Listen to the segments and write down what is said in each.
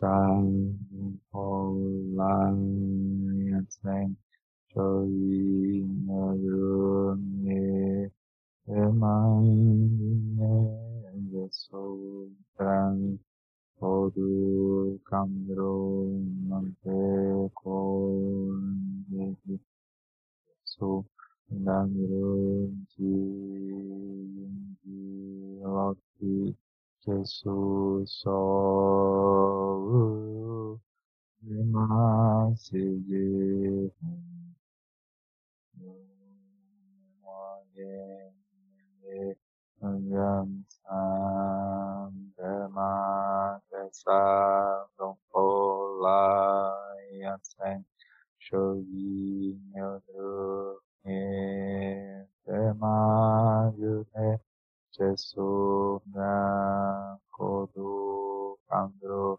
sang 하시지 응감산대마대사 동포라이안생 쇼기녀르예 대마유네 제소나 고두 강도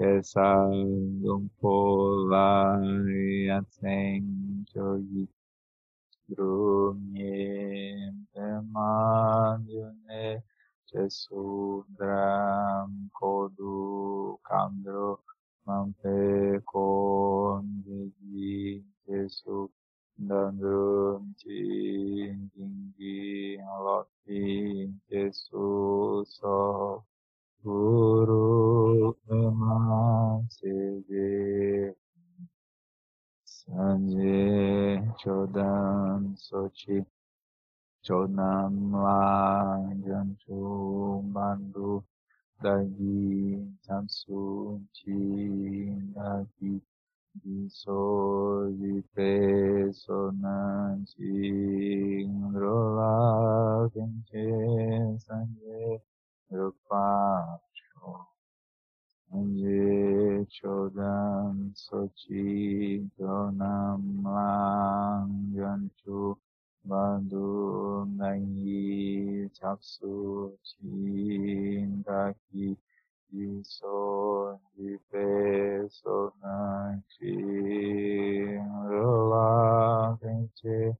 que salgan por la aten jogi drumye demanyune jesudram kodu kandro mampe kondegi jesu dandrum chin jingi alati jesu so Guru Umasiji Sanji Chodan Sochi Chodam Lajan Chumandu Dagi Tamsu Chinaki Diso Vipe Sonan Ching Rola Kenche Sanji rupa-cho, Nje chodan sochi donam lang yantu bandu nangi japsu chindaki iso jipe sonanchi rola kenche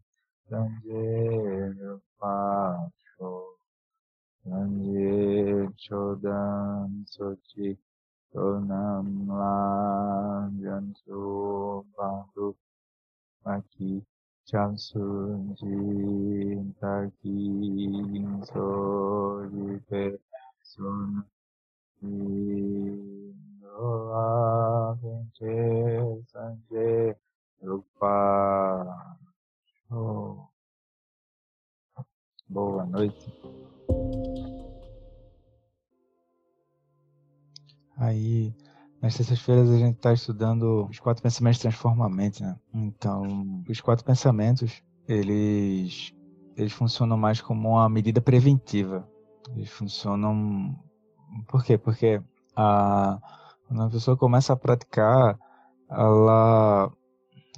danje rupa Sanje Chodan Sochi Sonam Lanjansu Bandu Maki Chamsun Jin Taki So Jipe Sun Noa Kenche Sanje Rupa. Boa noite. Aí, nas terças-feiras a gente está estudando os quatro pensamentos transformamentos, né? Então, os quatro pensamentos, eles, eles funcionam mais como uma medida preventiva. Eles funcionam... Por quê? Porque a, quando a pessoa começa a praticar, ela,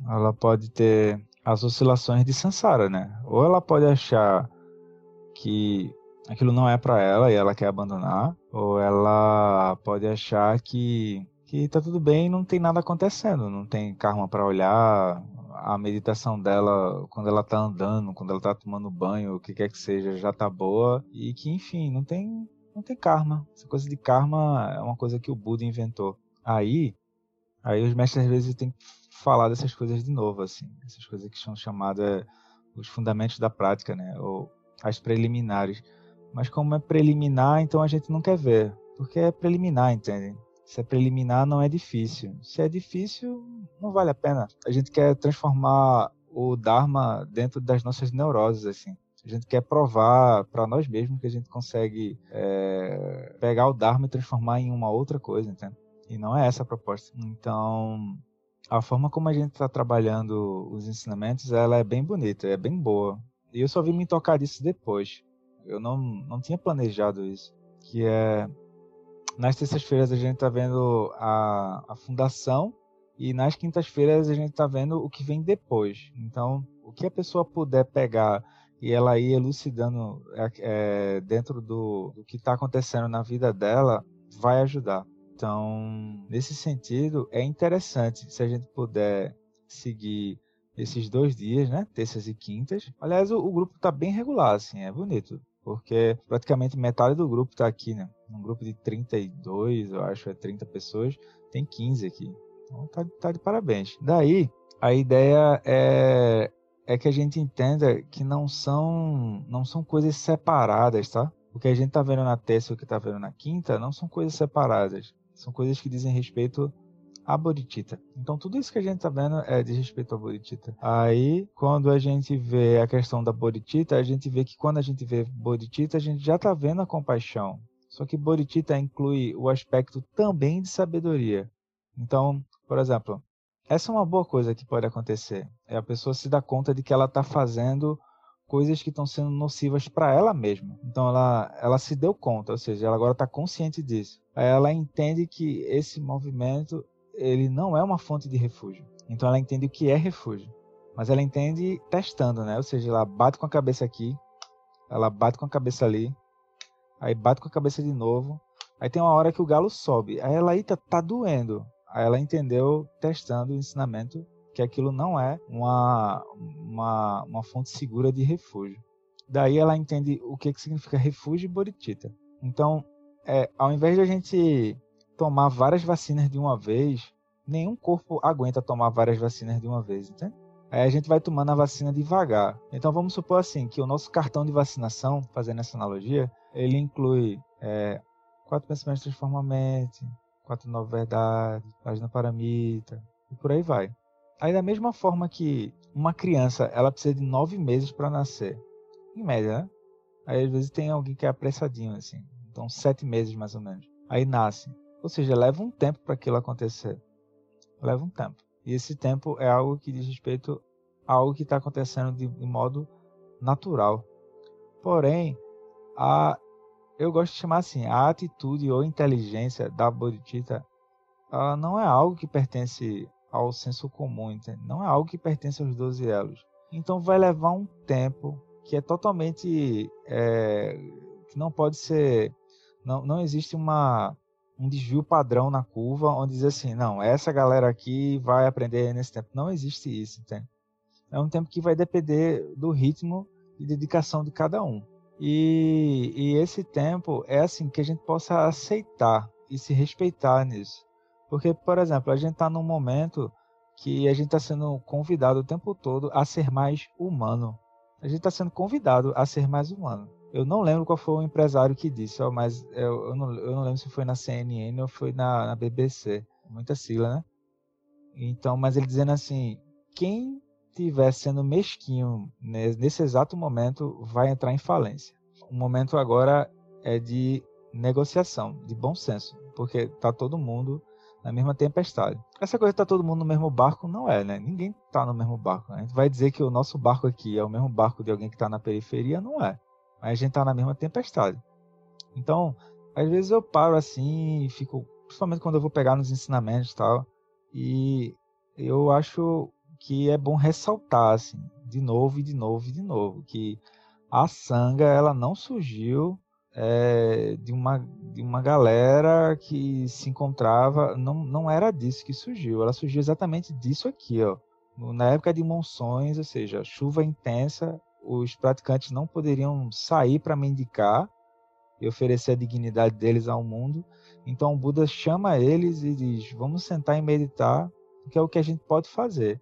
ela pode ter as oscilações de samsara, né? Ou ela pode achar que aquilo não é para ela e ela quer abandonar, ou ela pode achar que que tá tudo bem, não tem nada acontecendo, não tem karma para olhar, a meditação dela quando ela tá andando, quando ela tá tomando banho, o que quer que seja, já tá boa e que enfim, não tem não tem karma. Essa coisa de karma é uma coisa que o Buda inventou. Aí, aí os mestres às vezes têm que falar dessas coisas de novo assim, essas coisas que são chamadas é, os fundamentos da prática, né, ou as preliminares. Mas como é preliminar, então a gente não quer ver, porque é preliminar, entende? Se é preliminar, não é difícil. Se é difícil, não vale a pena. A gente quer transformar o Dharma dentro das nossas neuroses, assim. A gente quer provar para nós mesmos que a gente consegue é, pegar o Dharma e transformar em uma outra coisa, entende? E não é essa a proposta. Então, a forma como a gente está trabalhando os ensinamentos, ela é bem bonita, é bem boa. E eu só vim me tocar disso depois. Eu não, não tinha planejado isso. Que é. Nas terças-feiras a gente está vendo a, a fundação e nas quintas-feiras a gente está vendo o que vem depois. Então, o que a pessoa puder pegar e ela ir elucidando é, é, dentro do, do que está acontecendo na vida dela, vai ajudar. Então, nesse sentido, é interessante se a gente puder seguir esses dois dias, né? Terças e quintas. Aliás, o, o grupo está bem regular, assim, é bonito. Porque praticamente metade do grupo está aqui, né? Um grupo de 32, eu acho, é 30 pessoas, tem 15 aqui. Então tá, tá de parabéns. Daí, a ideia é é que a gente entenda que não são não são coisas separadas, tá? O que a gente tá vendo na terça e o que tá vendo na quinta não são coisas separadas. São coisas que dizem respeito a Bodhicitta. Então tudo isso que a gente tá vendo é de respeito a Bodhicitta. Aí, quando a gente vê a questão da Bodhicitta, a gente vê que quando a gente vê Bodhicitta, a gente já tá vendo a compaixão. Só que Bodhicitta inclui o aspecto também de sabedoria. Então, por exemplo, essa é uma boa coisa que pode acontecer. É a pessoa se dar conta de que ela está fazendo coisas que estão sendo nocivas para ela mesma. Então ela, ela se deu conta, ou seja, ela agora está consciente disso. Aí ela entende que esse movimento ele não é uma fonte de refúgio. Então ela entende o que é refúgio. Mas ela entende testando, né? Ou seja, ela bate com a cabeça aqui, ela bate com a cabeça ali, aí bate com a cabeça de novo. Aí tem uma hora que o galo sobe. Aí ela, eita, tá doendo. Aí ela entendeu, testando o ensinamento, que aquilo não é uma, uma, uma fonte segura de refúgio. Daí ela entende o que, que significa refúgio e bodhicitta. Então, é, ao invés de a gente tomar várias vacinas de uma vez, nenhum corpo aguenta tomar várias vacinas de uma vez, entende? Aí a gente vai tomando a vacina devagar. Então vamos supor assim que o nosso cartão de vacinação, fazendo essa analogia, ele inclui é, quatro pensamentos transformamente, Quatro Nova Verdade, Página Paramita, e por aí vai. Aí da mesma forma que uma criança, ela precisa de nove meses para nascer, em média, né? Aí às vezes tem alguém que é apressadinho, assim, então sete meses mais ou menos. Aí nasce. Ou seja, leva um tempo para aquilo acontecer. Leva um tempo. E esse tempo é algo que diz respeito a algo que está acontecendo de, de modo natural. Porém, a eu gosto de chamar assim, a atitude ou inteligência da Bodhicitta ela não é algo que pertence ao senso comum, entende? não é algo que pertence aos 12 elos. Então vai levar um tempo que é totalmente é, que não pode ser não, não existe uma um desvio padrão na curva onde diz assim, não, essa galera aqui vai aprender nesse tempo. Não existe isso, entende? É um tempo que vai depender do ritmo e dedicação de cada um. E, e esse tempo é assim que a gente possa aceitar e se respeitar nisso. Porque, por exemplo, a gente está num momento que a gente está sendo convidado o tempo todo a ser mais humano. A gente está sendo convidado a ser mais humano. Eu não lembro qual foi o empresário que disse, ó, mas eu, eu, não, eu, não, lembro se foi na CNN ou foi na, na BBC. Muita sigla, né? Então, mas ele dizendo assim: quem estiver sendo mesquinho nesse exato momento, vai entrar em falência. O momento agora é de negociação, de bom senso, porque tá todo mundo na mesma tempestade. Essa coisa de tá todo mundo no mesmo barco não é, né? Ninguém tá no mesmo barco. A gente vai dizer que o nosso barco aqui é o mesmo barco de alguém que tá na periferia, não é. Mas a gente tá na mesma tempestade. Então, às vezes eu paro assim fico, principalmente quando eu vou pegar nos ensinamentos e tal, e eu acho que é bom ressaltar, assim, de novo e de novo e de novo, que a sanga ela não surgiu é, de, uma, de uma galera que se encontrava, não, não era disso que surgiu, ela surgiu exatamente disso aqui, ó. Na época de monções, ou seja, chuva intensa, os praticantes não poderiam sair para mendicar e oferecer a dignidade deles ao mundo. Então o Buda chama eles e diz: Vamos sentar e meditar, que é o que a gente pode fazer.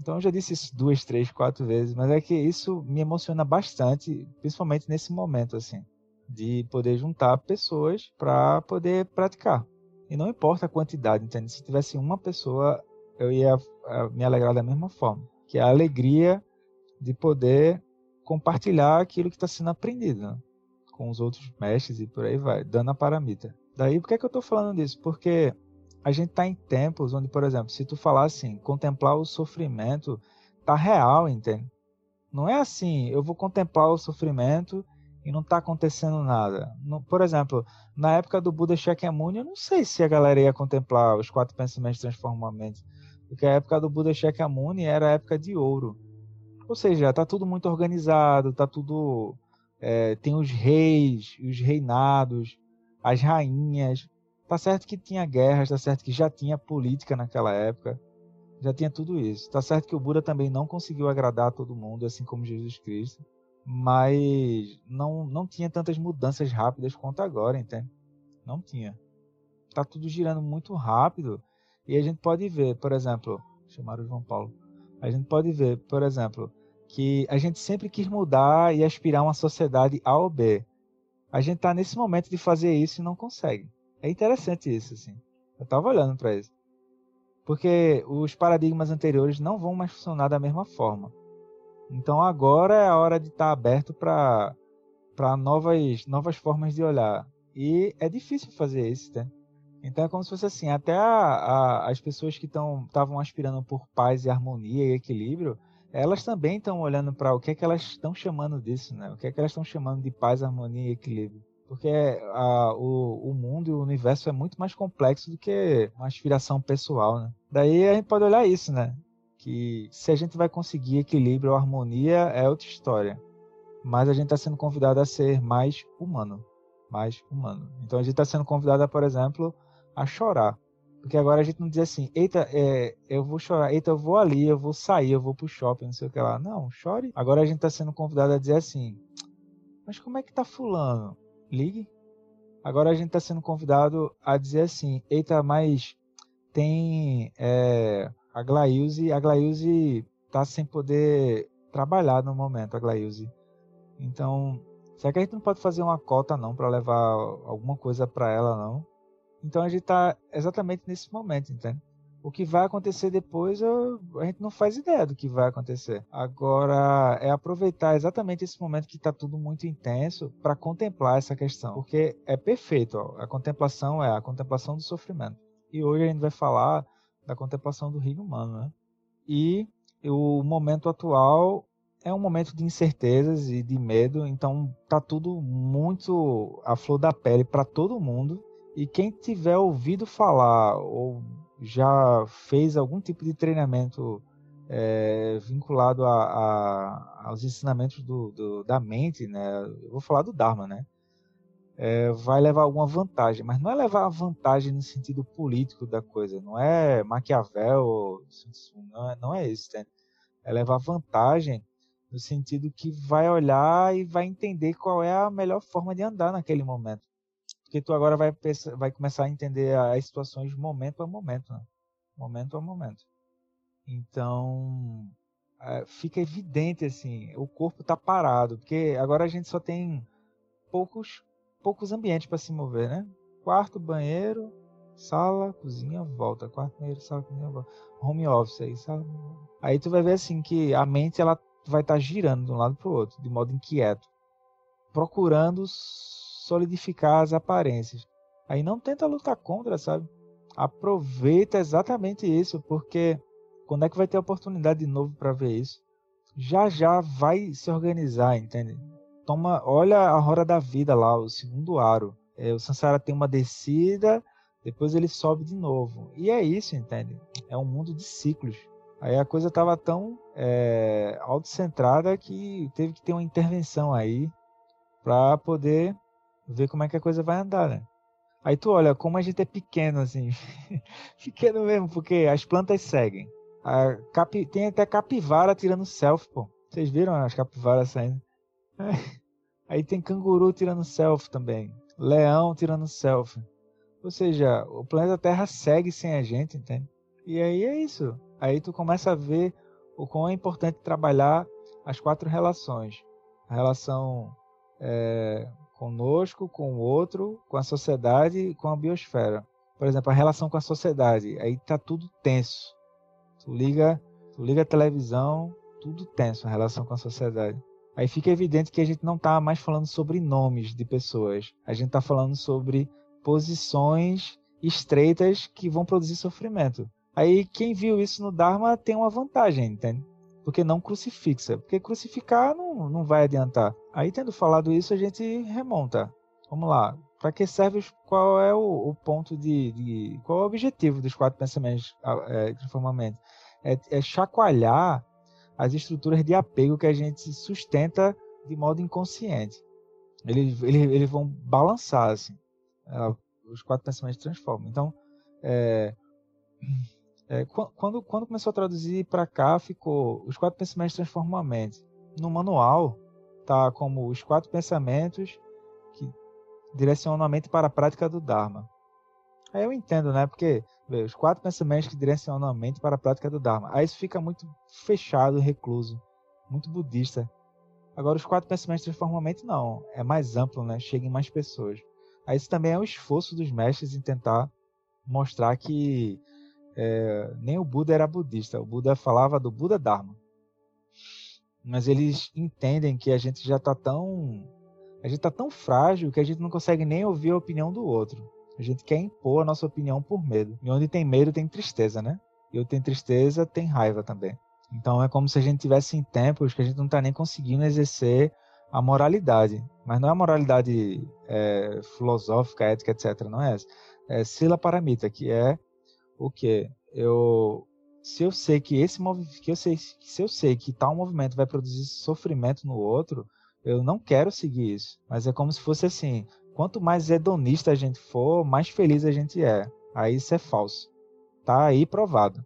Então eu já disse isso duas, três, quatro vezes, mas é que isso me emociona bastante, principalmente nesse momento assim, de poder juntar pessoas para poder praticar. E não importa a quantidade, entende? Se tivesse uma pessoa, eu ia me alegrar da mesma forma, que é a alegria de poder compartilhar aquilo que está sendo aprendido né? com os outros mestres e por aí vai, dando a paramita. Daí, por que, é que eu estou falando disso? Porque a gente está em tempos onde, por exemplo, se tu falar assim, contemplar o sofrimento tá real, entende? Não é assim, eu vou contemplar o sofrimento e não está acontecendo nada. No, por exemplo, na época do Buda Shakyamuni, eu não sei se a galera ia contemplar os quatro pensamentos transformamentos, porque a época do Buda Shakyamuni era a época de ouro. Ou seja, tá tudo muito organizado, tá tudo é, tem os reis, os reinados, as rainhas. Tá certo que tinha guerras, tá certo que já tinha política naquela época, já tinha tudo isso. Tá certo que o Buda também não conseguiu agradar todo mundo, assim como Jesus Cristo mas não, não tinha tantas mudanças rápidas quanto agora, entende? Não tinha. Tá tudo girando muito rápido e a gente pode ver, por exemplo, chamar o João Paulo. A gente pode ver, por exemplo, que a gente sempre quis mudar e aspirar uma sociedade A ou B. A gente tá nesse momento de fazer isso e não consegue. É interessante isso, assim. Eu tava olhando para isso. Porque os paradigmas anteriores não vão mais funcionar da mesma forma. Então agora é a hora de estar tá aberto para novas, novas formas de olhar. E é difícil fazer isso, né? Então é como se fosse assim, até a, a, as pessoas que estavam aspirando por paz e harmonia e equilíbrio, elas também estão olhando para o que é que elas estão chamando disso, né? O que é que elas estão chamando de paz, harmonia e equilíbrio. Porque a, o, o mundo e o universo é muito mais complexo do que uma aspiração pessoal, né? Daí a gente pode olhar isso, né? que se a gente vai conseguir equilíbrio ou harmonia é outra história. Mas a gente está sendo convidado a ser mais humano. Mais humano. Então a gente está sendo convidado, por exemplo, a chorar. Porque agora a gente não diz assim, eita, é, eu vou chorar, eita, eu vou ali, eu vou sair, eu vou pro shopping, não sei o que lá. Não, chore. Agora a gente está sendo convidado a dizer assim, mas como é que tá fulano? Ligue. Agora a gente está sendo convidado a dizer assim, eita, mas tem é, a Glailze, a Glailze tá sem poder trabalhar no momento, a Glailze. Então, será que a gente não pode fazer uma cota não para levar alguma coisa para ela não? Então a gente tá exatamente nesse momento, entende? O que vai acontecer depois, eu, a gente não faz ideia do que vai acontecer. Agora, é aproveitar exatamente esse momento que está tudo muito intenso para contemplar essa questão. Porque é perfeito, ó, a contemplação é a contemplação do sofrimento. E hoje a gente vai falar da contemplação do reino humano, né? E o momento atual é um momento de incertezas e de medo, então tá tudo muito à flor da pele para todo mundo. E quem tiver ouvido falar ou já fez algum tipo de treinamento é, vinculado a, a, aos ensinamentos do, do, da mente, né? Eu vou falar do Dharma, né? é, vai levar alguma vantagem, mas não é levar vantagem no sentido político da coisa, não é Maquiavel, não é, não é isso, né? é levar vantagem no sentido que vai olhar e vai entender qual é a melhor forma de andar naquele momento. Porque tu agora vai, vai começar a entender as situações momento a momento, né? momento a momento. Então, é, fica evidente assim, o corpo está parado, porque agora a gente só tem poucos poucos ambientes para se mover, né? Quarto, banheiro, sala, cozinha, volta. Quarto, banheiro, sala, cozinha, volta. Home office aí, sabe? Aí tu vai ver assim que a mente ela vai estar tá girando de um lado para o outro, de modo inquieto, procurando solidificar as aparências. Aí não tenta lutar contra, sabe? Aproveita exatamente isso, porque quando é que vai ter oportunidade de novo para ver isso? Já já vai se organizar, entende? toma, olha a roda da vida lá, o segundo aro. É, o Sansara tem uma descida, depois ele sobe de novo. E é isso, entende? É um mundo de ciclos. Aí a coisa estava tão é, autocentrada que teve que ter uma intervenção aí para poder ver como é que a coisa vai andar, né? Aí tu olha como a gente é pequeno, assim. pequeno mesmo, porque as plantas seguem. Capi... Tem até capivara tirando selfie, pô. Vocês viram as capivaras saindo? Aí tem canguru tirando selfie também. Leão tirando selfie. Ou seja, o planeta Terra segue sem a gente, entende? E aí é isso. Aí tu começa a ver o quão é importante trabalhar as quatro relações. A relação é, conosco, com o outro, com a sociedade com a biosfera. Por exemplo, a relação com a sociedade. Aí tá tudo tenso. Tu liga, tu liga a televisão, tudo tenso a relação com a sociedade. Aí fica evidente que a gente não está mais falando sobre nomes de pessoas. A gente está falando sobre posições estreitas que vão produzir sofrimento. Aí quem viu isso no Dharma tem uma vantagem, entende? Porque não crucifixa. Porque crucificar não, não vai adiantar. Aí tendo falado isso, a gente remonta. Vamos lá. Para que serve qual é o, o ponto de, de, Qual é o objetivo dos quatro pensamentos é, de formamento? É, é chacoalhar as estruturas de apego que a gente sustenta de modo inconsciente. Eles, eles, eles vão balançar, assim. É, os quatro pensamentos transformam. Então, é, é, quando, quando começou a traduzir para cá, ficou os quatro pensamentos transformam a mente. No manual, tá como os quatro pensamentos que direcionam a mente para a prática do Dharma. Aí eu entendo, né? Porque vê, os quatro pensamentos que direcionam a mente para a prática do Dharma. Aí isso fica muito fechado, recluso, muito budista. Agora os quatro pensamentos transformam a mente não, é mais amplo, né? Chega em mais pessoas. Aí isso também é um esforço dos mestres em tentar mostrar que é, nem o Buda era budista. O Buda falava do Buda Dharma. Mas eles entendem que a gente já está tão a gente está tão frágil que a gente não consegue nem ouvir a opinião do outro. A gente quer impor a nossa opinião por medo. E onde tem medo tem tristeza, né? E onde tem tristeza tem raiva também. Então é como se a gente tivesse em tempos que a gente não está nem conseguindo exercer a moralidade. Mas não é a moralidade é, filosófica, ética, etc. Não é essa. É Sila Paramita, que é o que? Eu se eu sei que esse que eu sei, se eu sei que tal movimento vai produzir sofrimento no outro, eu não quero seguir isso. Mas é como se fosse assim: quanto mais hedonista a gente for, mais feliz a gente é. Aí isso é falso. Tá aí provado.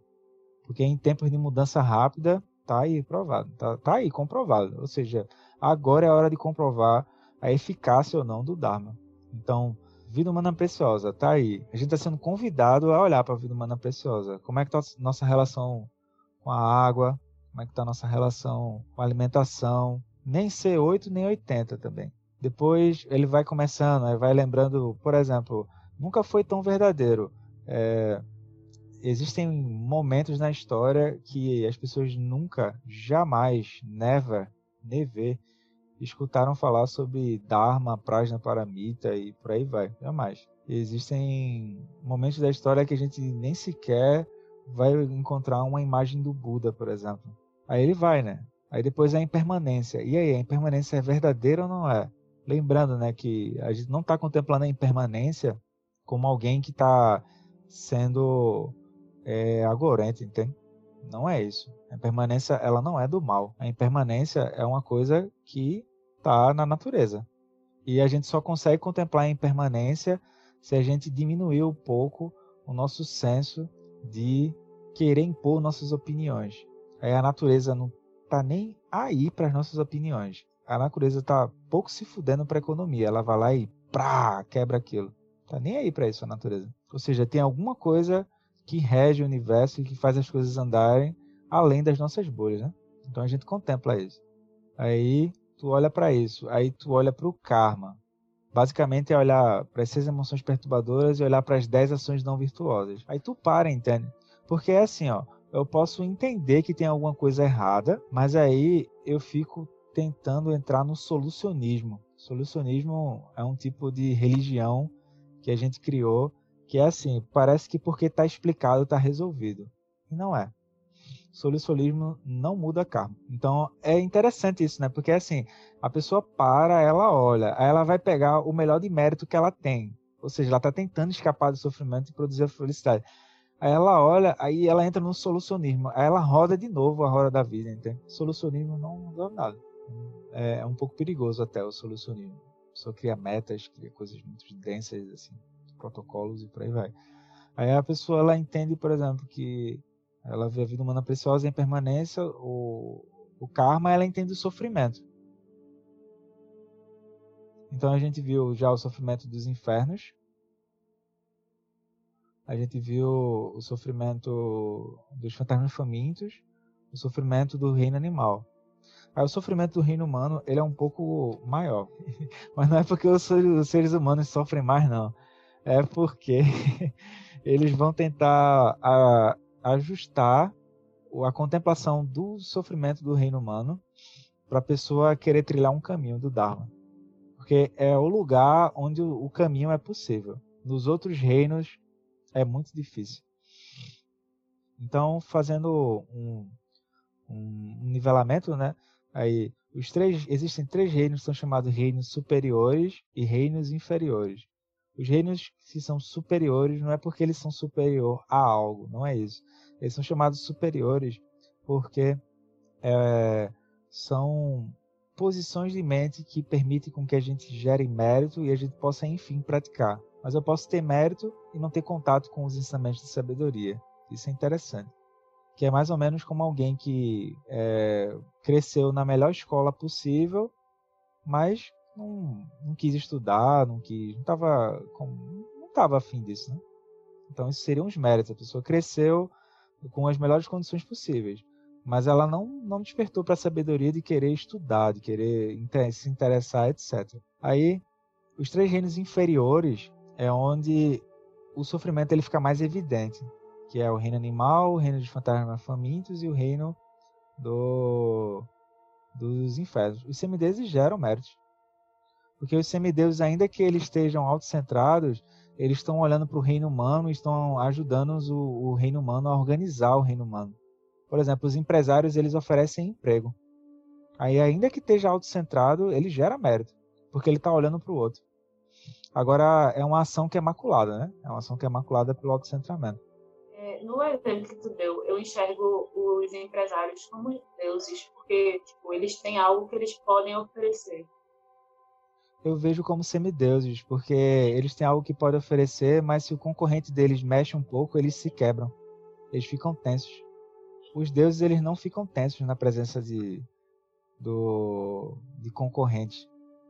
Porque em tempos de mudança rápida, tá aí provado. Tá, tá aí comprovado. Ou seja, agora é a hora de comprovar a eficácia ou não do Dharma. Então, vida humana preciosa, tá aí. A gente está sendo convidado a olhar para a vida humana preciosa. Como é que tá nossa relação com a água? Como é que tá nossa relação com a alimentação? Nem C8, nem 80 também. Depois ele vai começando, aí vai lembrando, por exemplo, nunca foi tão verdadeiro. É, existem momentos na história que as pessoas nunca, jamais, never, never, escutaram falar sobre Dharma, Prajna Paramita e por aí vai, jamais. Existem momentos da história que a gente nem sequer vai encontrar uma imagem do Buda, por exemplo. Aí ele vai, né? Aí depois é a impermanência. E aí, a impermanência é verdadeira ou não é? Lembrando, né, que a gente não está contemplando a impermanência como alguém que está sendo é, entende? Não é isso. A impermanência, ela não é do mal. A impermanência é uma coisa que está na natureza. E a gente só consegue contemplar a impermanência se a gente diminuir um pouco o nosso senso de querer impor nossas opiniões. Aí a natureza não está nem aí para as nossas opiniões. A natureza está pouco se fudendo para a economia. Ela vai lá e prá, quebra aquilo. Tá nem aí para isso a natureza. Ou seja, tem alguma coisa que rege o universo e que faz as coisas andarem além das nossas bolhas, né? Então a gente contempla isso. Aí tu olha para isso, aí tu olha para o karma. Basicamente é olhar para as seis emoções perturbadoras e olhar para as dez ações não virtuosas. Aí tu para, entende? Porque é assim, ó, eu posso entender que tem alguma coisa errada, mas aí eu fico tentando entrar no solucionismo. Solucionismo é um tipo de religião que a gente criou que é assim, parece que porque está explicado está resolvido. E não é solucionismo não muda karma. Então é interessante isso, né? Porque assim, a pessoa para, ela olha, aí ela vai pegar o melhor de mérito que ela tem. Ou seja, ela está tentando escapar do sofrimento e produzir a felicidade. Aí ela olha, aí ela entra no solucionismo. Aí ela roda de novo a roda da vida, entende? Solucionismo não muda nada. É, é um pouco perigoso até o solucionismo. Só cria metas, cria coisas muito densas, assim, protocolos e por aí vai. Aí a pessoa ela entende, por exemplo, que ela vê a vida humana preciosa em permanência, o, o karma, ela entende o sofrimento. Então a gente viu já o sofrimento dos infernos. A gente viu o sofrimento dos fantasmas famintos, o sofrimento do reino animal. Aí o sofrimento do reino humano, ele é um pouco maior. Mas não é porque os seres humanos sofrem mais, não. É porque eles vão tentar a, ajustar a contemplação do sofrimento do reino humano para a pessoa querer trilhar um caminho do Dharma. Porque é o lugar onde o caminho é possível. Nos outros reinos é muito difícil. Então, fazendo um, um nivelamento, né? Aí, os três, existem três reinos que são chamados reinos superiores e reinos inferiores. Os reinos que são superiores não é porque eles são superior a algo, não é isso. Eles são chamados superiores porque é, são posições de mente que permitem com que a gente gere mérito e a gente possa, enfim, praticar. Mas eu posso ter mérito e não ter contato com os ensinamentos de sabedoria. Isso é interessante. Que é mais ou menos como alguém que é, cresceu na melhor escola possível, mas não, não quis estudar, não quis, não estava não estava afim disso, né? Então isso seriam os méritos. A pessoa cresceu com as melhores condições possíveis, mas ela não não despertou para a sabedoria de querer estudar, de querer se interessar, etc. Aí os três reinos inferiores é onde o sofrimento ele fica mais evidente, que é o reino animal, o reino de fantasmas famintos e o reino do dos infernos. Os semideuses geram méritos. Porque os semideuses, ainda que eles estejam autocentrados, eles estão olhando para o reino humano e estão ajudando o, o, reino humano a organizar o reino humano. Por exemplo, os empresários eles oferecem emprego. Aí, ainda que esteja autocentrado, ele gera mérito, porque ele está olhando para o outro. Agora, é uma ação que é maculada, né? É uma ação que é maculada pelo autocentramento. É, no exemplo que tu deu, eu enxergo os empresários como deuses, porque tipo, eles têm algo que eles podem oferecer eu vejo como semideuses, porque eles têm algo que podem oferecer, mas se o concorrente deles mexe um pouco, eles se quebram. Eles ficam tensos. Os deuses eles não ficam tensos na presença de do de concorrentes.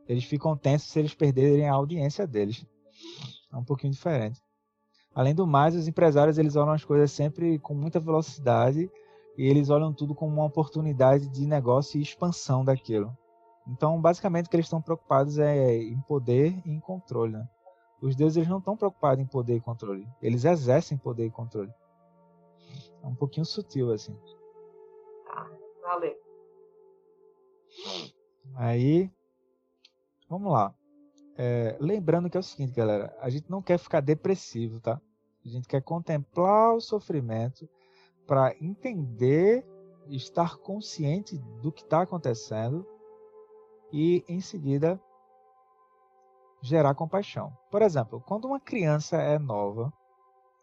Eles ficam tensos se eles perderem a audiência deles. É um pouquinho diferente. Além do mais, os empresários eles olham as coisas sempre com muita velocidade e eles olham tudo como uma oportunidade de negócio e expansão daquilo. Então, basicamente, o que eles estão preocupados é em poder e em controle. Né? Os deuses eles não estão preocupados em poder e controle. Eles exercem poder e controle. É um pouquinho sutil, assim. Tá, valeu. Aí, vamos lá. É, lembrando que é o seguinte, galera. A gente não quer ficar depressivo, tá? A gente quer contemplar o sofrimento para entender, estar consciente do que está acontecendo e em seguida gerar compaixão. Por exemplo, quando uma criança é nova,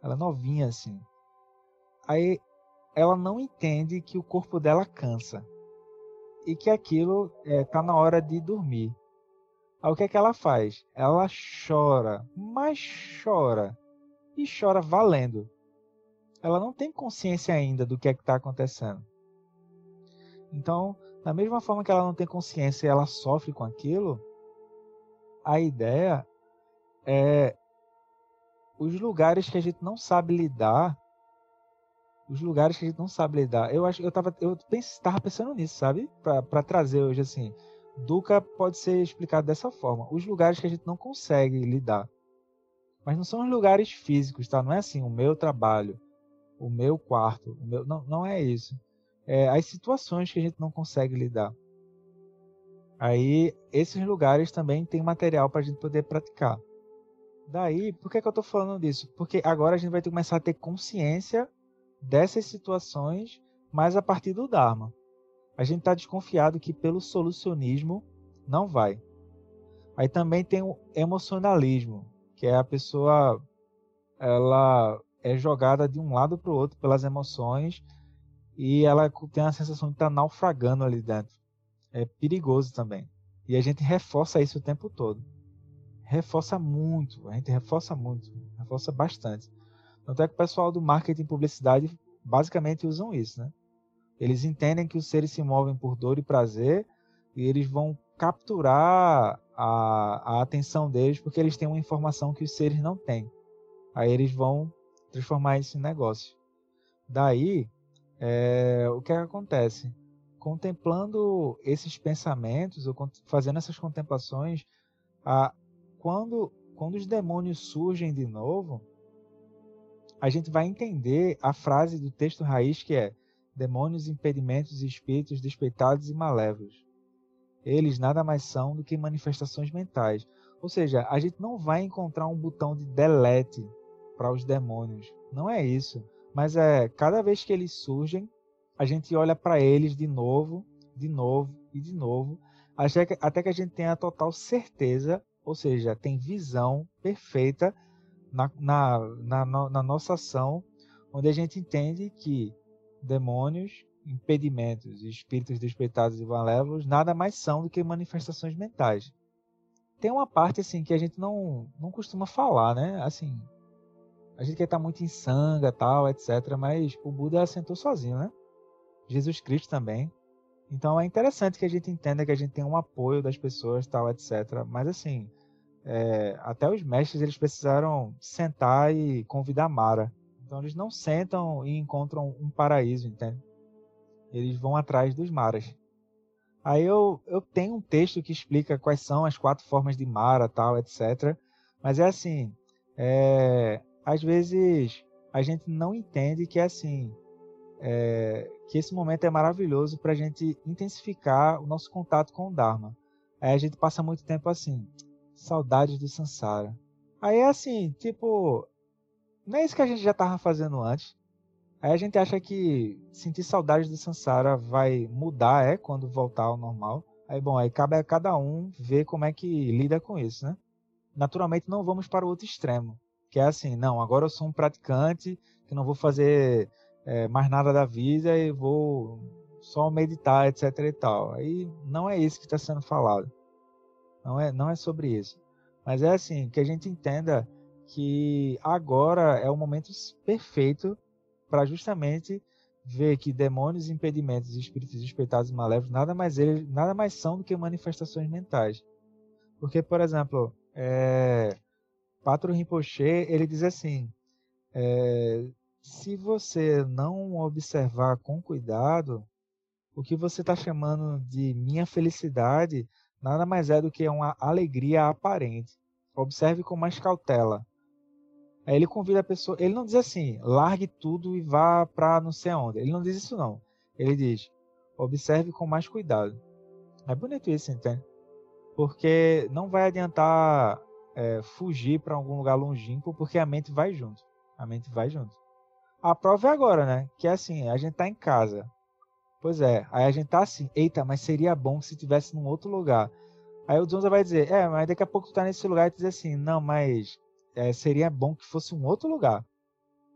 ela é novinha assim, aí ela não entende que o corpo dela cansa e que aquilo está é, na hora de dormir. Aí o que é que ela faz? Ela chora, mas chora e chora valendo. Ela não tem consciência ainda do que é que está acontecendo. Então, da mesma forma que ela não tem consciência e ela sofre com aquilo, a ideia é os lugares que a gente não sabe lidar, os lugares que a gente não sabe lidar. Eu acho, eu tava, eu estava pensando nisso, sabe? Para trazer hoje assim, Duca pode ser explicado dessa forma. Os lugares que a gente não consegue lidar, mas não são os lugares físicos, tá? Não é assim, o meu trabalho, o meu quarto, o meu, não, não é isso é, as situações que a gente não consegue lidar. Aí, esses lugares também tem material para a gente poder praticar. Daí, por que, que eu estou falando disso? Porque agora a gente vai começar a ter consciência dessas situações, mas a partir do Dharma. A gente está desconfiado que pelo solucionismo não vai. Aí também tem o emocionalismo, que é a pessoa ela é jogada de um lado para o outro pelas emoções e ela tem a sensação de estar tá naufragando ali dentro. É perigoso também. E a gente reforça isso o tempo todo. Reforça muito, a gente reforça muito, reforça bastante. Tanto é que o pessoal do marketing e publicidade basicamente usam isso, né? Eles entendem que os seres se movem por dor e prazer e eles vão capturar a, a atenção deles porque eles têm uma informação que os seres não têm. Aí eles vão transformar isso em negócio. Daí, é, o que, é que acontece? Contemplando esses pensamentos, ou fazendo essas contemplações, a, quando, quando os demônios surgem de novo, a gente vai entender a frase do texto raiz que é demônios, impedimentos e espíritos despeitados e malévolos. eles nada mais são do que manifestações mentais. Ou seja, a gente não vai encontrar um botão de delete para os demônios. Não é isso. Mas é cada vez que eles surgem, a gente olha para eles de novo, de novo e de novo, até que a gente tenha a total certeza, ou seja, tem visão perfeita na, na, na, na nossa ação, onde a gente entende que demônios, impedimentos e espíritos despeitados e malévolos nada mais são do que manifestações mentais. Tem uma parte assim que a gente não, não costuma falar, né? Assim, a gente quer estar muito em sanga, tal, etc. Mas o Buda assentou sozinho, né? Jesus Cristo também. Então é interessante que a gente entenda que a gente tem um apoio das pessoas, tal, etc. Mas assim, é, até os mestres eles precisaram sentar e convidar Mara. Então eles não sentam e encontram um paraíso, entende? Eles vão atrás dos Maras. Aí eu, eu tenho um texto que explica quais são as quatro formas de Mara, tal, etc. Mas é assim, é, às vezes a gente não entende que é assim, é, que esse momento é maravilhoso para a gente intensificar o nosso contato com o Dharma. Aí a gente passa muito tempo assim, saudades do Sansara. Aí é assim, tipo, não é isso que a gente já estava fazendo antes. Aí a gente acha que sentir saudades do Sansara vai mudar, é, quando voltar ao normal. Aí, bom, aí cabe a cada um ver como é que lida com isso, né? Naturalmente, não vamos para o outro extremo que é assim, não, agora eu sou um praticante que não vou fazer é, mais nada da vida e vou só meditar, etc e tal. Aí não é isso que está sendo falado. Não é, não é sobre isso. Mas é assim, que a gente entenda que agora é o momento perfeito para justamente ver que demônios, impedimentos, espíritos despeitados e malévolos nada mais, eles, nada mais são do que manifestações mentais. Porque, por exemplo, é, Patro Rinpoche, ele diz assim, é, se você não observar com cuidado, o que você está chamando de minha felicidade nada mais é do que uma alegria aparente. Observe com mais cautela. Aí ele convida a pessoa, ele não diz assim, largue tudo e vá para não sei onde. Ele não diz isso não. Ele diz, observe com mais cuidado. É bonito isso, entende? Porque não vai adiantar é, fugir para algum lugar longínquo, porque a mente vai junto. A mente vai junto. A prova é agora, né? Que é assim, a gente tá em casa. Pois é, aí a gente tá assim, eita, mas seria bom se tivesse num outro lugar. Aí o Zonza vai dizer, é, mas daqui a pouco tu tá nesse lugar e diz assim, não, mas é, seria bom que fosse um outro lugar.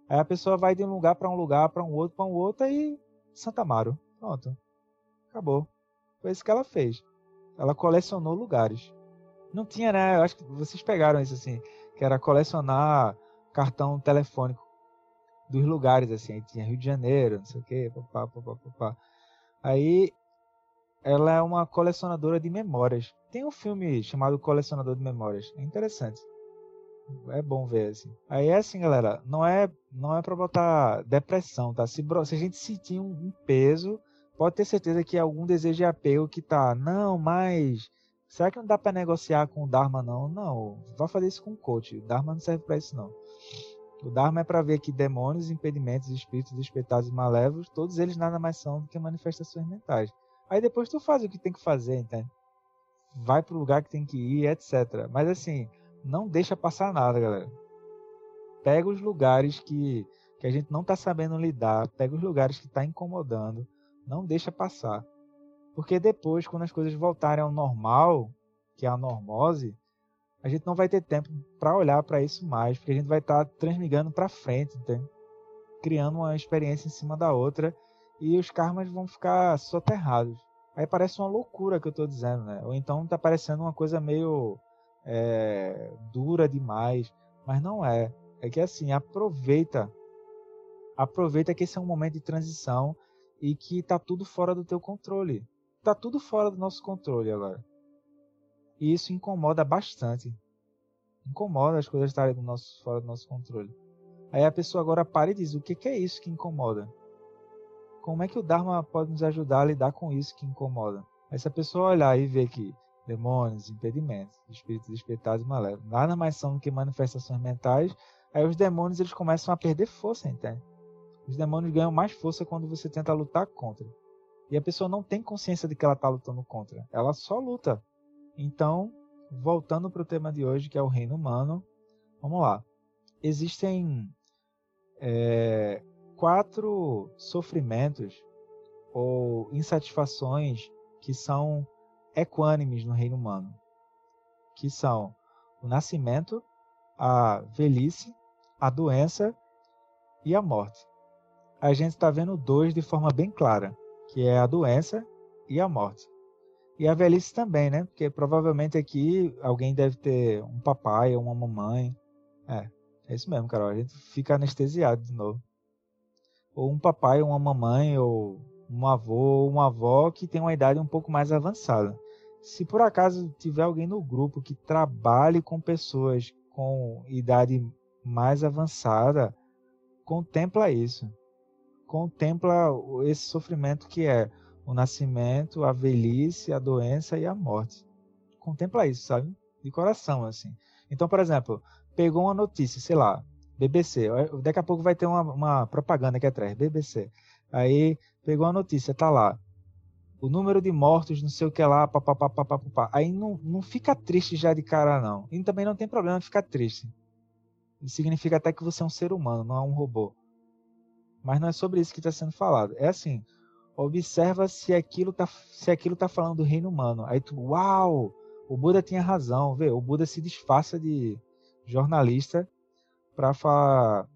Aí a pessoa vai de um lugar para um lugar, para um outro, para um outro, e Santa Amaro. Pronto. Acabou. Foi isso que ela fez. Ela colecionou lugares. Não tinha, né? Eu acho que vocês pegaram isso assim, que era colecionar cartão telefônico dos lugares, assim. Aí tinha Rio de Janeiro, não sei o quê, papá, papá, papá. Aí ela é uma colecionadora de memórias. Tem um filme chamado Colecionador de Memórias. É interessante. É bom ver assim. Aí é assim, galera, não é não é para botar depressão, tá? Se, se a gente sentir um, um, peso, pode ter certeza que é algum desejo de apego que tá, não, mas Será que não dá para negociar com o Dharma não? Não, vai fazer isso com o coach. O Dharma não serve para isso não. O Dharma é para ver que demônios, impedimentos, espíritos espetados e malévolos, todos eles nada mais são do que manifestações mentais. Aí depois tu faz o que tem que fazer, entende? Vai pro lugar que tem que ir, etc. Mas assim, não deixa passar nada, galera. Pega os lugares que, que a gente não tá sabendo lidar, pega os lugares que tá incomodando, não deixa passar. Porque depois, quando as coisas voltarem ao normal, que é a normose, a gente não vai ter tempo para olhar para isso mais, porque a gente vai estar tá transmigando para frente, entende? criando uma experiência em cima da outra e os karmas vão ficar soterrados. Aí parece uma loucura que eu estou dizendo, né? Ou então está parecendo uma coisa meio é, dura demais, mas não é. É que assim, aproveita, aproveita que esse é um momento de transição e que está tudo fora do teu controle tá tudo fora do nosso controle agora. E isso incomoda bastante. Incomoda as coisas estarem do nosso, fora do nosso controle. Aí a pessoa agora para e diz: o que, que é isso que incomoda? Como é que o Dharma pode nos ajudar a lidar com isso que incomoda? Aí se a pessoa olhar e ver que demônios, impedimentos, espíritos espetados e malévolos, nada mais são do que manifestações mentais, aí os demônios eles começam a perder força, entende? Os demônios ganham mais força quando você tenta lutar contra. E a pessoa não tem consciência de que ela está lutando contra. Ela só luta. Então, voltando para o tema de hoje, que é o reino humano, vamos lá. Existem é, quatro sofrimentos ou insatisfações que são equânimes no reino humano, que são o nascimento, a velhice, a doença e a morte. A gente está vendo dois de forma bem clara, que é a doença e a morte. E a velhice também, né? Porque provavelmente aqui alguém deve ter um papai ou uma mamãe. É, é isso mesmo, Carol. A gente fica anestesiado de novo. Ou um papai ou uma mamãe, ou um avô ou uma avó que tem uma idade um pouco mais avançada. Se por acaso tiver alguém no grupo que trabalhe com pessoas com idade mais avançada, contempla isso. Contempla esse sofrimento que é o nascimento, a velhice, a doença e a morte. Contempla isso, sabe? De coração, assim. Então, por exemplo, pegou uma notícia, sei lá, BBC. Daqui a pouco vai ter uma, uma propaganda aqui atrás, BBC. Aí pegou a notícia, tá lá. O número de mortos, não sei o que lá, papapá, papapá. Aí não, não fica triste já de cara, não. E também não tem problema ficar triste. Significa até que você é um ser humano, não é um robô. Mas não é sobre isso que está sendo falado. É assim, observa se aquilo tá, se aquilo tá falando do reino humano. Aí tu, uau, o Buda tinha razão, vê, o Buda se disfarça de jornalista para falar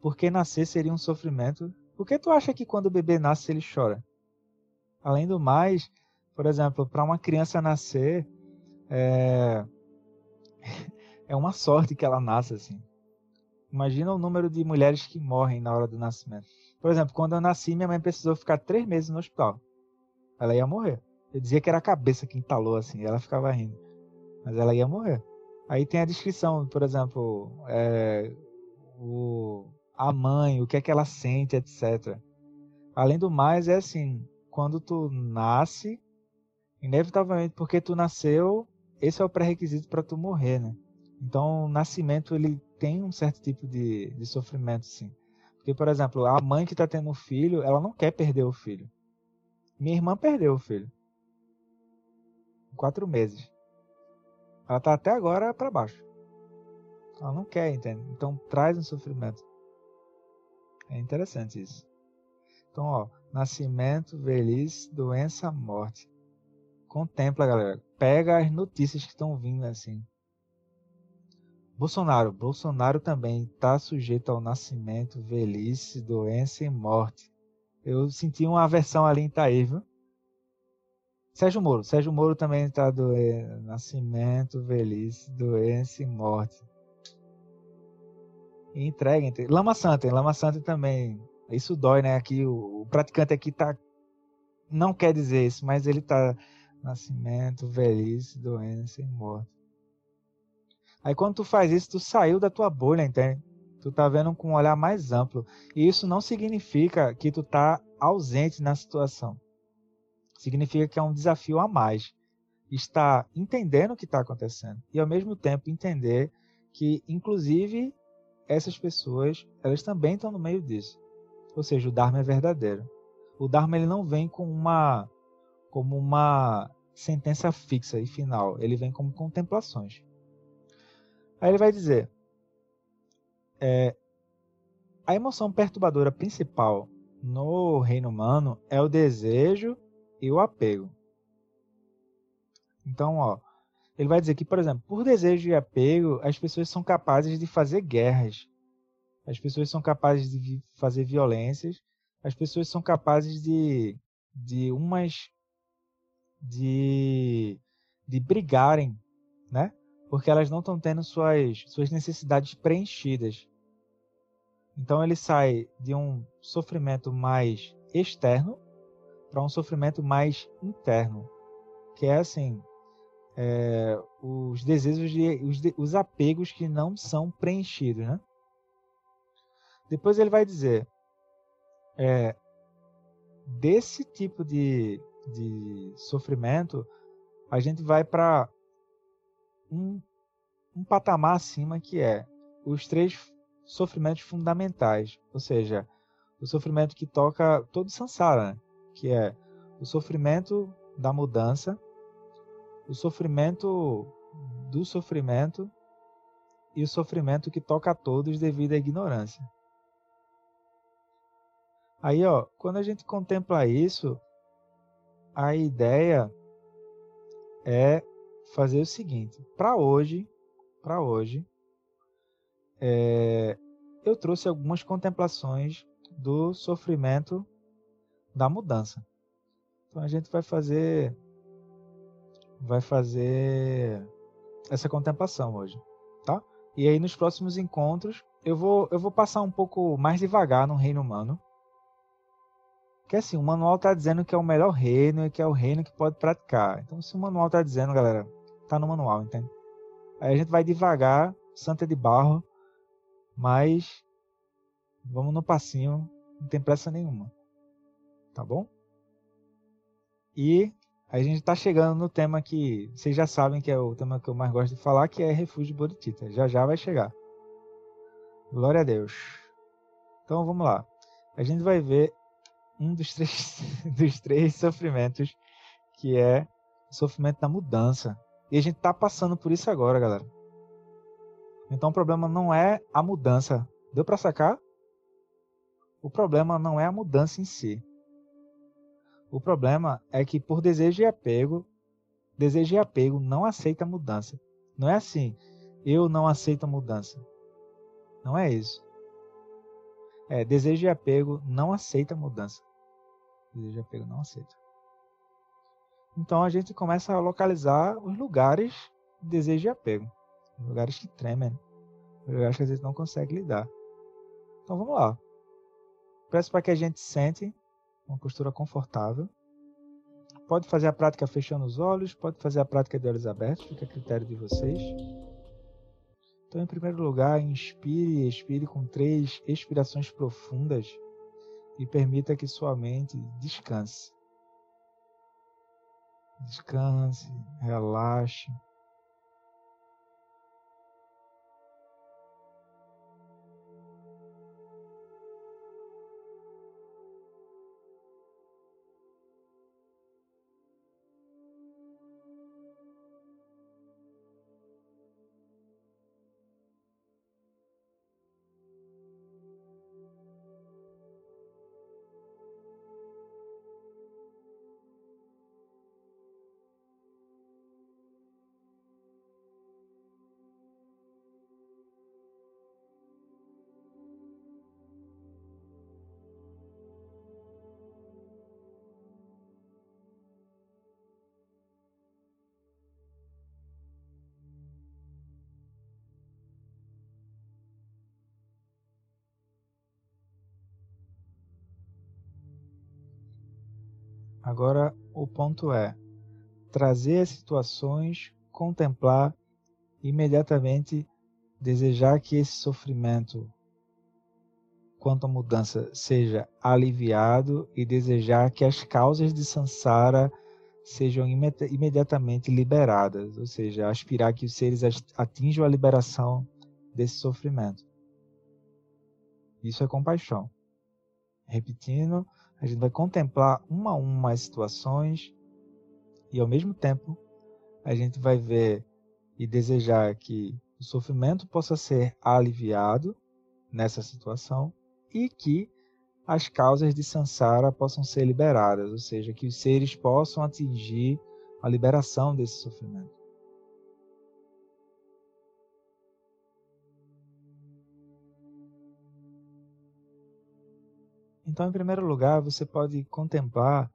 porque nascer seria um sofrimento. Por que tu acha que quando o bebê nasce ele chora? Além do mais, por exemplo, para uma criança nascer é... é uma sorte que ela nasça assim. Imagina o número de mulheres que morrem na hora do nascimento. Por exemplo, quando eu nasci, minha mãe precisou ficar três meses no hospital. Ela ia morrer. Eu dizia que era a cabeça que entalou assim, ela ficava rindo. Mas ela ia morrer. Aí tem a descrição, por exemplo, é, o, a mãe, o que é que ela sente, etc. Além do mais, é assim, quando tu nasce, inevitavelmente, porque tu nasceu, esse é o pré-requisito para tu morrer, né? Então, o nascimento, ele tem um certo tipo de, de sofrimento, sim. Porque, por exemplo, a mãe que está tendo um filho, ela não quer perder o filho. Minha irmã perdeu o filho. Quatro meses. Ela está até agora para baixo. Ela não quer, entende? Então traz um sofrimento. É interessante isso. Então, ó, nascimento, velhice, doença, morte. Contempla, galera. Pega as notícias que estão vindo assim. Bolsonaro. Bolsonaro também está sujeito ao nascimento, velhice, doença e morte. Eu senti uma aversão ali em Itaí, viu? Sérgio Moro. Sérgio Moro também está do nascimento, velhice, doença e morte. E entrega. Lama Santa, Lama Santa também. Isso dói, né? Aqui o, o praticante aqui tá não quer dizer isso, mas ele tá nascimento, velhice, doença e morte. Aí quando tu faz isso, tu saiu da tua bolha, entende? Tu tá vendo com um olhar mais amplo. E isso não significa que tu tá ausente na situação. Significa que é um desafio a mais. Estar entendendo o que está acontecendo e ao mesmo tempo entender que, inclusive, essas pessoas, elas também estão no meio disso. Ou seja, o Dharma é verdadeiro. O Dharma ele não vem com uma como uma sentença fixa e final. Ele vem como contemplações. Aí ele vai dizer: é, a emoção perturbadora principal no reino humano é o desejo e o apego. Então, ó, ele vai dizer que, por exemplo, por desejo e apego, as pessoas são capazes de fazer guerras. As pessoas são capazes de fazer violências. As pessoas são capazes de, de umas de, de brigarem, né? Porque elas não estão tendo suas, suas necessidades preenchidas. Então ele sai de um sofrimento mais externo para um sofrimento mais interno, que é assim é, os desejos de os, os apegos que não são preenchidos, né? Depois ele vai dizer é, desse tipo de, de sofrimento a gente vai para um, um patamar acima que é os três sofrimentos fundamentais, ou seja, o sofrimento que toca todo né? que é o sofrimento da mudança, o sofrimento do sofrimento e o sofrimento que toca a todos devido à ignorância. Aí, ó, quando a gente contempla isso, a ideia é fazer o seguinte: para hoje, para hoje, é, eu trouxe algumas contemplações do sofrimento da mudança. Então a gente vai fazer vai fazer essa contemplação hoje, tá? E aí nos próximos encontros eu vou eu vou passar um pouco mais devagar no reino humano. Que assim, o manual está dizendo que é o melhor reino e que é o reino que pode praticar. Então se o manual está dizendo, galera, tá no manual, entende? Aí a gente vai devagar, santa de barro, mas vamos no passinho, não tem pressa nenhuma. Tá bom? E a gente está chegando no tema que vocês já sabem que é o tema que eu mais gosto de falar, que é refúgio Bodhicitta. Já já vai chegar. Glória a Deus. Então vamos lá. A gente vai ver um dos três, dos três sofrimentos, que é o sofrimento da mudança. E a gente está passando por isso agora, galera. Então o problema não é a mudança. Deu para sacar? O problema não é a mudança em si. O problema é que por desejo e apego, desejo e apego não aceita mudança. Não é assim, eu não aceito a mudança. Não é isso. É, desejo e apego não aceita mudança. Desejo e apego não aceita. Então a gente começa a localizar os lugares de desejo e apego. Os lugares que tremem. Os lugares que às vezes não consegue lidar. Então vamos lá. Peço para que a gente sente uma postura confortável. Pode fazer a prática fechando os olhos, pode fazer a prática de olhos abertos, fica a critério de vocês. Então, em primeiro lugar, inspire e expire com três expirações profundas e permita que sua mente descanse. Descanse, relaxe. Agora, o ponto é trazer as situações, contemplar, imediatamente desejar que esse sofrimento quanto à mudança seja aliviado e desejar que as causas de Sansara sejam imediatamente liberadas, ou seja, aspirar que os seres atinjam a liberação desse sofrimento. Isso é compaixão. Repetindo, a gente vai contemplar uma a uma as situações e ao mesmo tempo a gente vai ver e desejar que o sofrimento possa ser aliviado nessa situação e que as causas de Sansara possam ser liberadas, ou seja, que os seres possam atingir a liberação desse sofrimento. Então, em primeiro lugar, você pode contemplar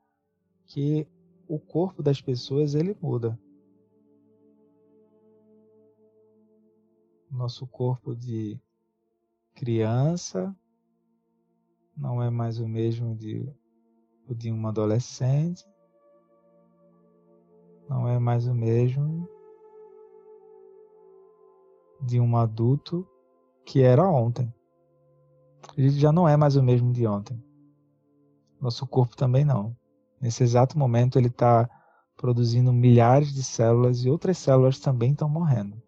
que o corpo das pessoas ele muda. Nosso corpo de criança não é mais o mesmo de o de um adolescente, não é mais o mesmo de um adulto que era ontem. Ele já não é mais o mesmo de ontem. Nosso corpo também não. Nesse exato momento, ele está produzindo milhares de células e outras células também estão morrendo.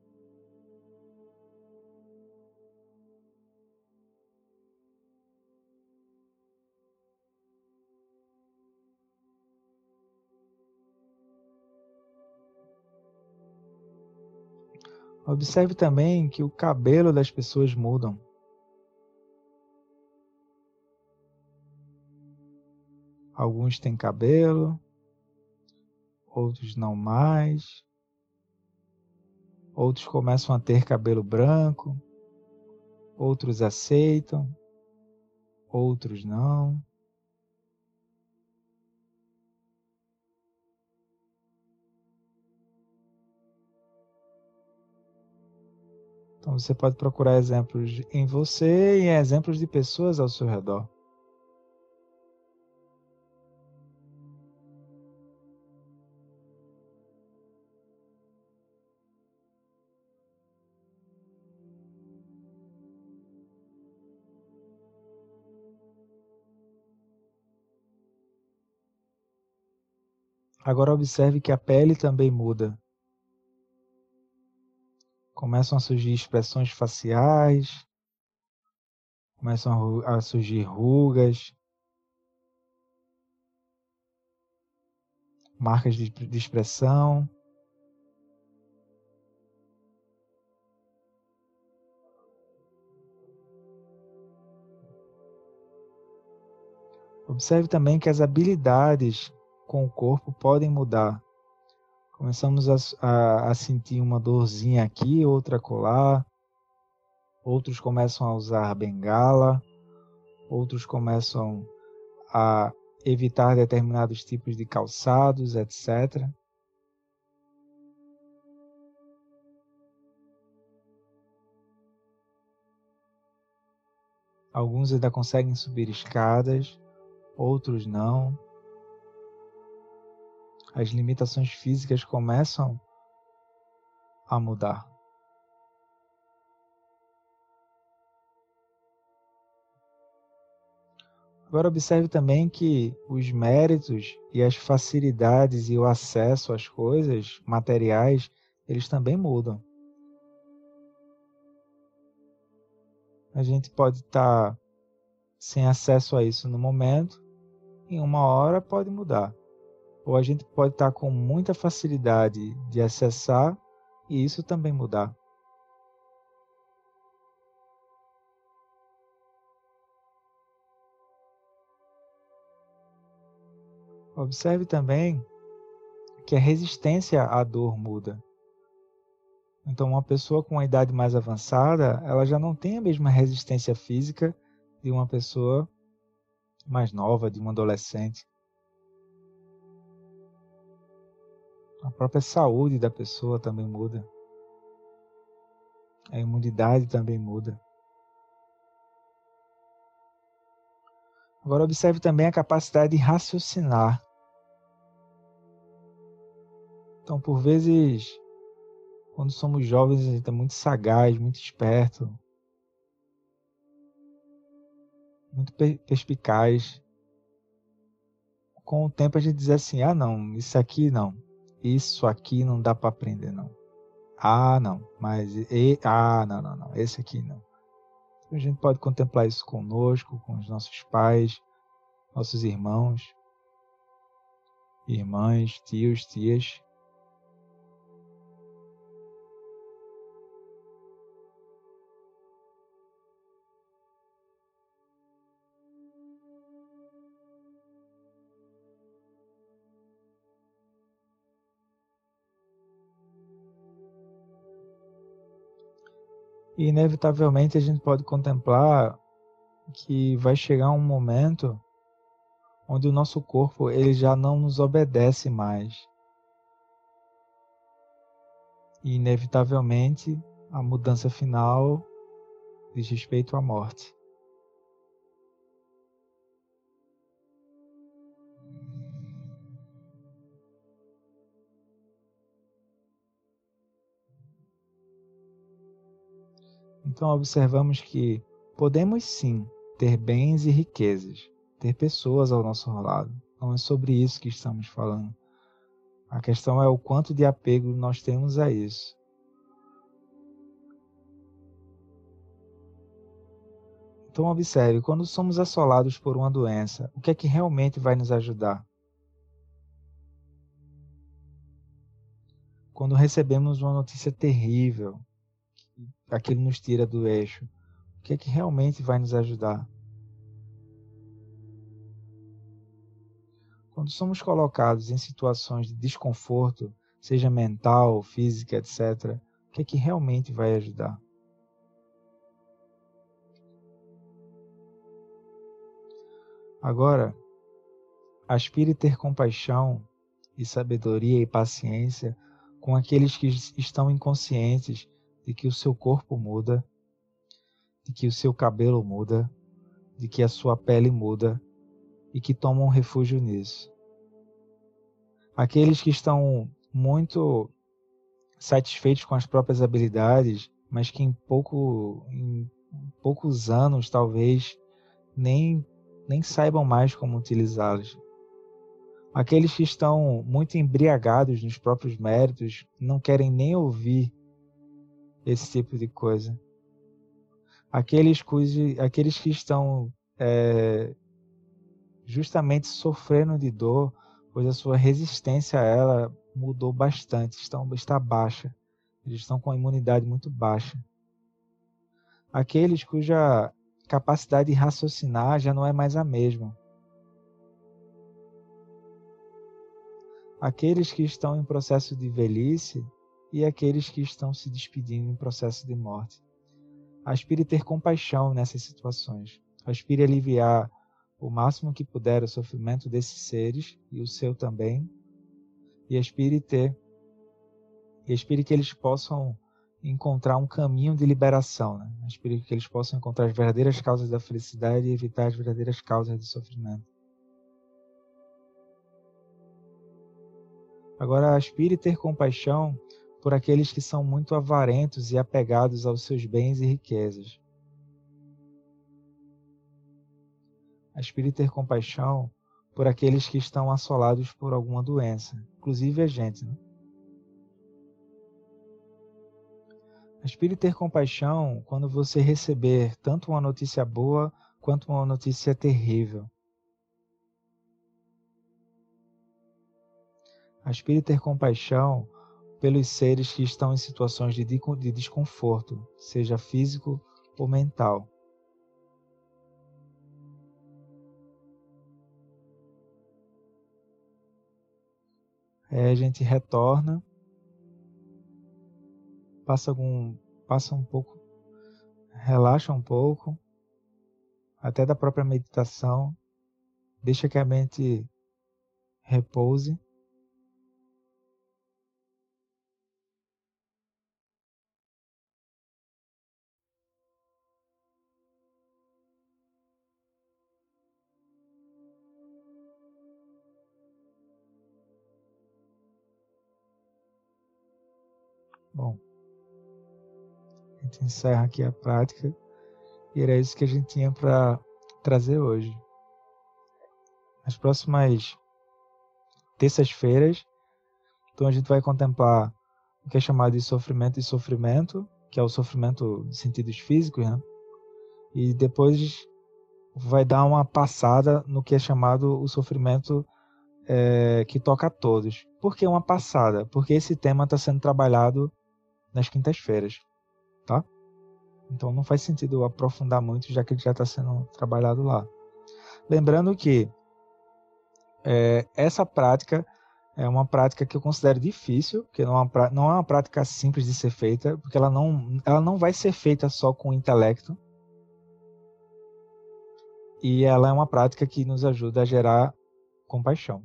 Observe também que o cabelo das pessoas mudam. Alguns têm cabelo, outros não mais. Outros começam a ter cabelo branco, outros aceitam, outros não. Então você pode procurar exemplos em você e em exemplos de pessoas ao seu redor. Agora observe que a pele também muda. Começam a surgir expressões faciais, começam a surgir rugas, marcas de, de expressão. Observe também que as habilidades com o corpo podem mudar. Começamos a, a, a sentir uma dorzinha aqui, outra colar. Outros começam a usar bengala. Outros começam a evitar determinados tipos de calçados, etc. Alguns ainda conseguem subir escadas, outros não as limitações físicas começam a mudar. Agora observe também que os méritos e as facilidades e o acesso às coisas materiais, eles também mudam. A gente pode estar sem acesso a isso no momento, em uma hora pode mudar ou a gente pode estar com muita facilidade de acessar e isso também mudar. Observe também que a resistência à dor muda. Então, uma pessoa com uma idade mais avançada, ela já não tem a mesma resistência física de uma pessoa mais nova, de um adolescente. A própria saúde da pessoa também muda. A imunidade também muda. Agora observe também a capacidade de raciocinar. Então, por vezes, quando somos jovens, a gente é muito sagaz, muito esperto, muito perspicaz. Com o tempo a gente diz assim: ah, não, isso aqui não isso aqui não dá para aprender, não. Ah, não, mas e, ah, não, não, não, esse aqui não. A gente pode contemplar isso conosco, com os nossos pais, nossos irmãos, irmãs, tios, tias. E inevitavelmente a gente pode contemplar que vai chegar um momento onde o nosso corpo ele já não nos obedece mais. E inevitavelmente a mudança final diz respeito à morte. Então observamos que podemos sim ter bens e riquezas, ter pessoas ao nosso lado. Não é sobre isso que estamos falando. A questão é o quanto de apego nós temos a isso. Então observe, quando somos assolados por uma doença, o que é que realmente vai nos ajudar? Quando recebemos uma notícia terrível, aquilo nos tira do eixo? O que é que realmente vai nos ajudar? Quando somos colocados em situações de desconforto, seja mental, física, etc., o que é que realmente vai ajudar? Agora, aspire ter compaixão e sabedoria e paciência com aqueles que estão inconscientes de que o seu corpo muda, de que o seu cabelo muda, de que a sua pele muda e que tomam refúgio nisso. Aqueles que estão muito satisfeitos com as próprias habilidades, mas que em, pouco, em poucos anos talvez nem, nem saibam mais como utilizá-las. Aqueles que estão muito embriagados nos próprios méritos, não querem nem ouvir esse tipo de coisa. Aqueles, cujo, aqueles que estão é, justamente sofrendo de dor, pois a sua resistência a ela mudou bastante, estão, está baixa. Eles estão com a imunidade muito baixa. Aqueles cuja capacidade de raciocinar já não é mais a mesma. Aqueles que estão em processo de velhice e aqueles que estão se despedindo em processo de morte. Aspire ter compaixão nessas situações. Aspire aliviar o máximo que puder o sofrimento desses seres e o seu também. E aspire ter e aspire que eles possam encontrar um caminho de liberação, né? Aspire que eles possam encontrar as verdadeiras causas da felicidade e evitar as verdadeiras causas do sofrimento. Agora aspire ter compaixão por aqueles que são muito avarentos e apegados aos seus bens e riquezas. Aspire ter compaixão por aqueles que estão assolados por alguma doença, inclusive a gente. Né? Ter compaixão quando você receber tanto uma notícia boa quanto uma notícia terrível. Aspire ter compaixão pelos seres que estão em situações de, de desconforto, seja físico ou mental. É, a gente retorna, passa algum, passa um pouco, relaxa um pouco, até da própria meditação, deixa que a mente repouse. Gente encerra aqui a prática e era isso que a gente tinha para trazer hoje. Nas próximas terças-feiras, então a gente vai contemplar o que é chamado de sofrimento e sofrimento, que é o sofrimento de sentidos físicos, né? E depois vai dar uma passada no que é chamado o sofrimento é, que toca a todos. Por que uma passada? Porque esse tema está sendo trabalhado nas quintas-feiras, tá? Então não faz sentido aprofundar muito, já que ele já está sendo trabalhado lá. Lembrando que é, essa prática é uma prática que eu considero difícil, que não é, uma, não é uma prática simples de ser feita, porque ela não, ela não vai ser feita só com o intelecto. E ela é uma prática que nos ajuda a gerar compaixão.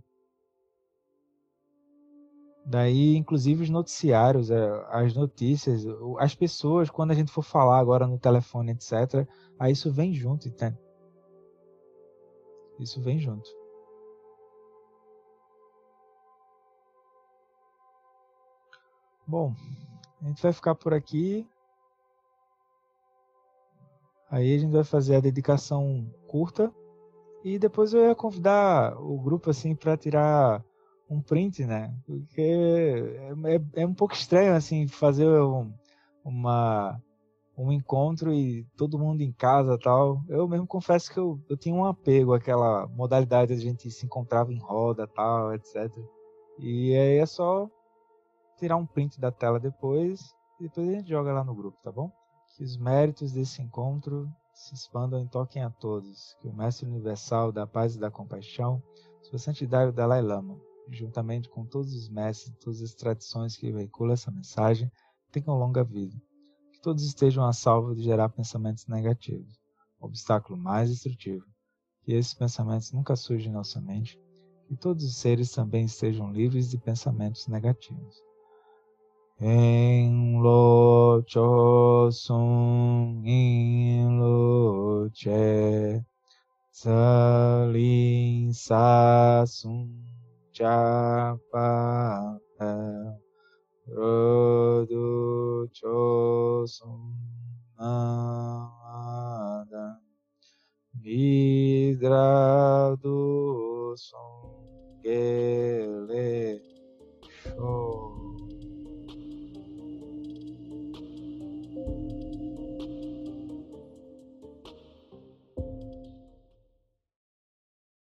Daí, inclusive, os noticiários, é, as notícias, as pessoas, quando a gente for falar agora no telefone, etc., aí isso vem junto, entende? Isso vem junto. Bom, a gente vai ficar por aqui. Aí a gente vai fazer a dedicação curta e depois eu ia convidar o grupo assim para tirar um print, né? Porque é, é, é um pouco estranho assim fazer um, uma um encontro e todo mundo em casa tal. Eu mesmo confesso que eu, eu tinha um apego àquela modalidade de a gente se encontrava em roda tal, etc. E aí é só tirar um print da tela depois e depois a gente joga lá no grupo, tá bom? Que os méritos desse encontro se expandam e toquem a todos. Que o Mestre Universal da Paz e da Compaixão, Sua Santidade o Dalai Lama, juntamente com todos os mestres todas as tradições que veiculam essa mensagem, tenham longa vida. Que todos estejam a salvo de gerar pensamentos negativos, obstáculo mais destrutivo. Que esses pensamentos nunca surjam em nossa mente. Que todos os seres também estejam livres de pensamentos negativos. En lo cho sung in lo che sa lin sa sung japa Rodo chosum namada vidradu som gele show